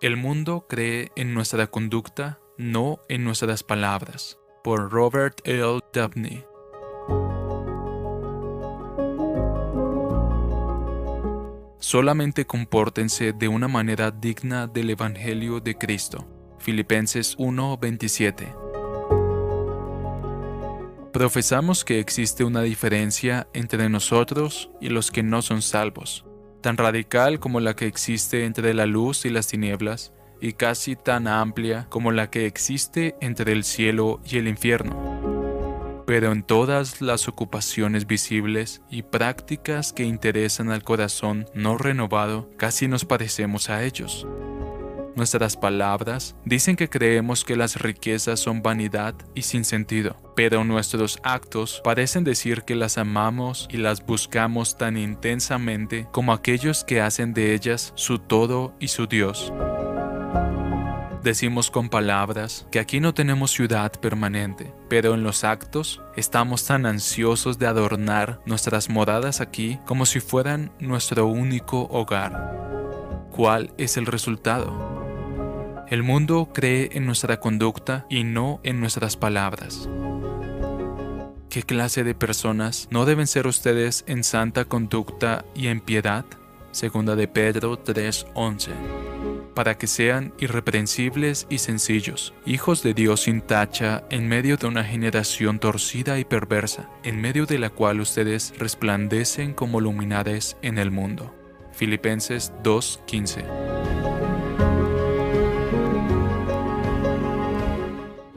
El mundo cree en nuestra conducta, no en nuestras palabras. Por Robert L. Dabney. Solamente compórtense de una manera digna del Evangelio de Cristo. Filipenses 1:27. Profesamos que existe una diferencia entre nosotros y los que no son salvos, tan radical como la que existe entre la luz y las tinieblas, y casi tan amplia como la que existe entre el cielo y el infierno. Pero en todas las ocupaciones visibles y prácticas que interesan al corazón no renovado, casi nos parecemos a ellos. Nuestras palabras dicen que creemos que las riquezas son vanidad y sin sentido, pero nuestros actos parecen decir que las amamos y las buscamos tan intensamente como aquellos que hacen de ellas su todo y su Dios. Decimos con palabras que aquí no tenemos ciudad permanente, pero en los actos estamos tan ansiosos de adornar nuestras moradas aquí como si fueran nuestro único hogar. ¿Cuál es el resultado? El mundo cree en nuestra conducta y no en nuestras palabras. ¿Qué clase de personas no deben ser ustedes en santa conducta y en piedad? Segunda de Pedro 3:11. Para que sean irreprensibles y sencillos, hijos de Dios sin tacha en medio de una generación torcida y perversa, en medio de la cual ustedes resplandecen como luminares en el mundo. Filipenses 2:15.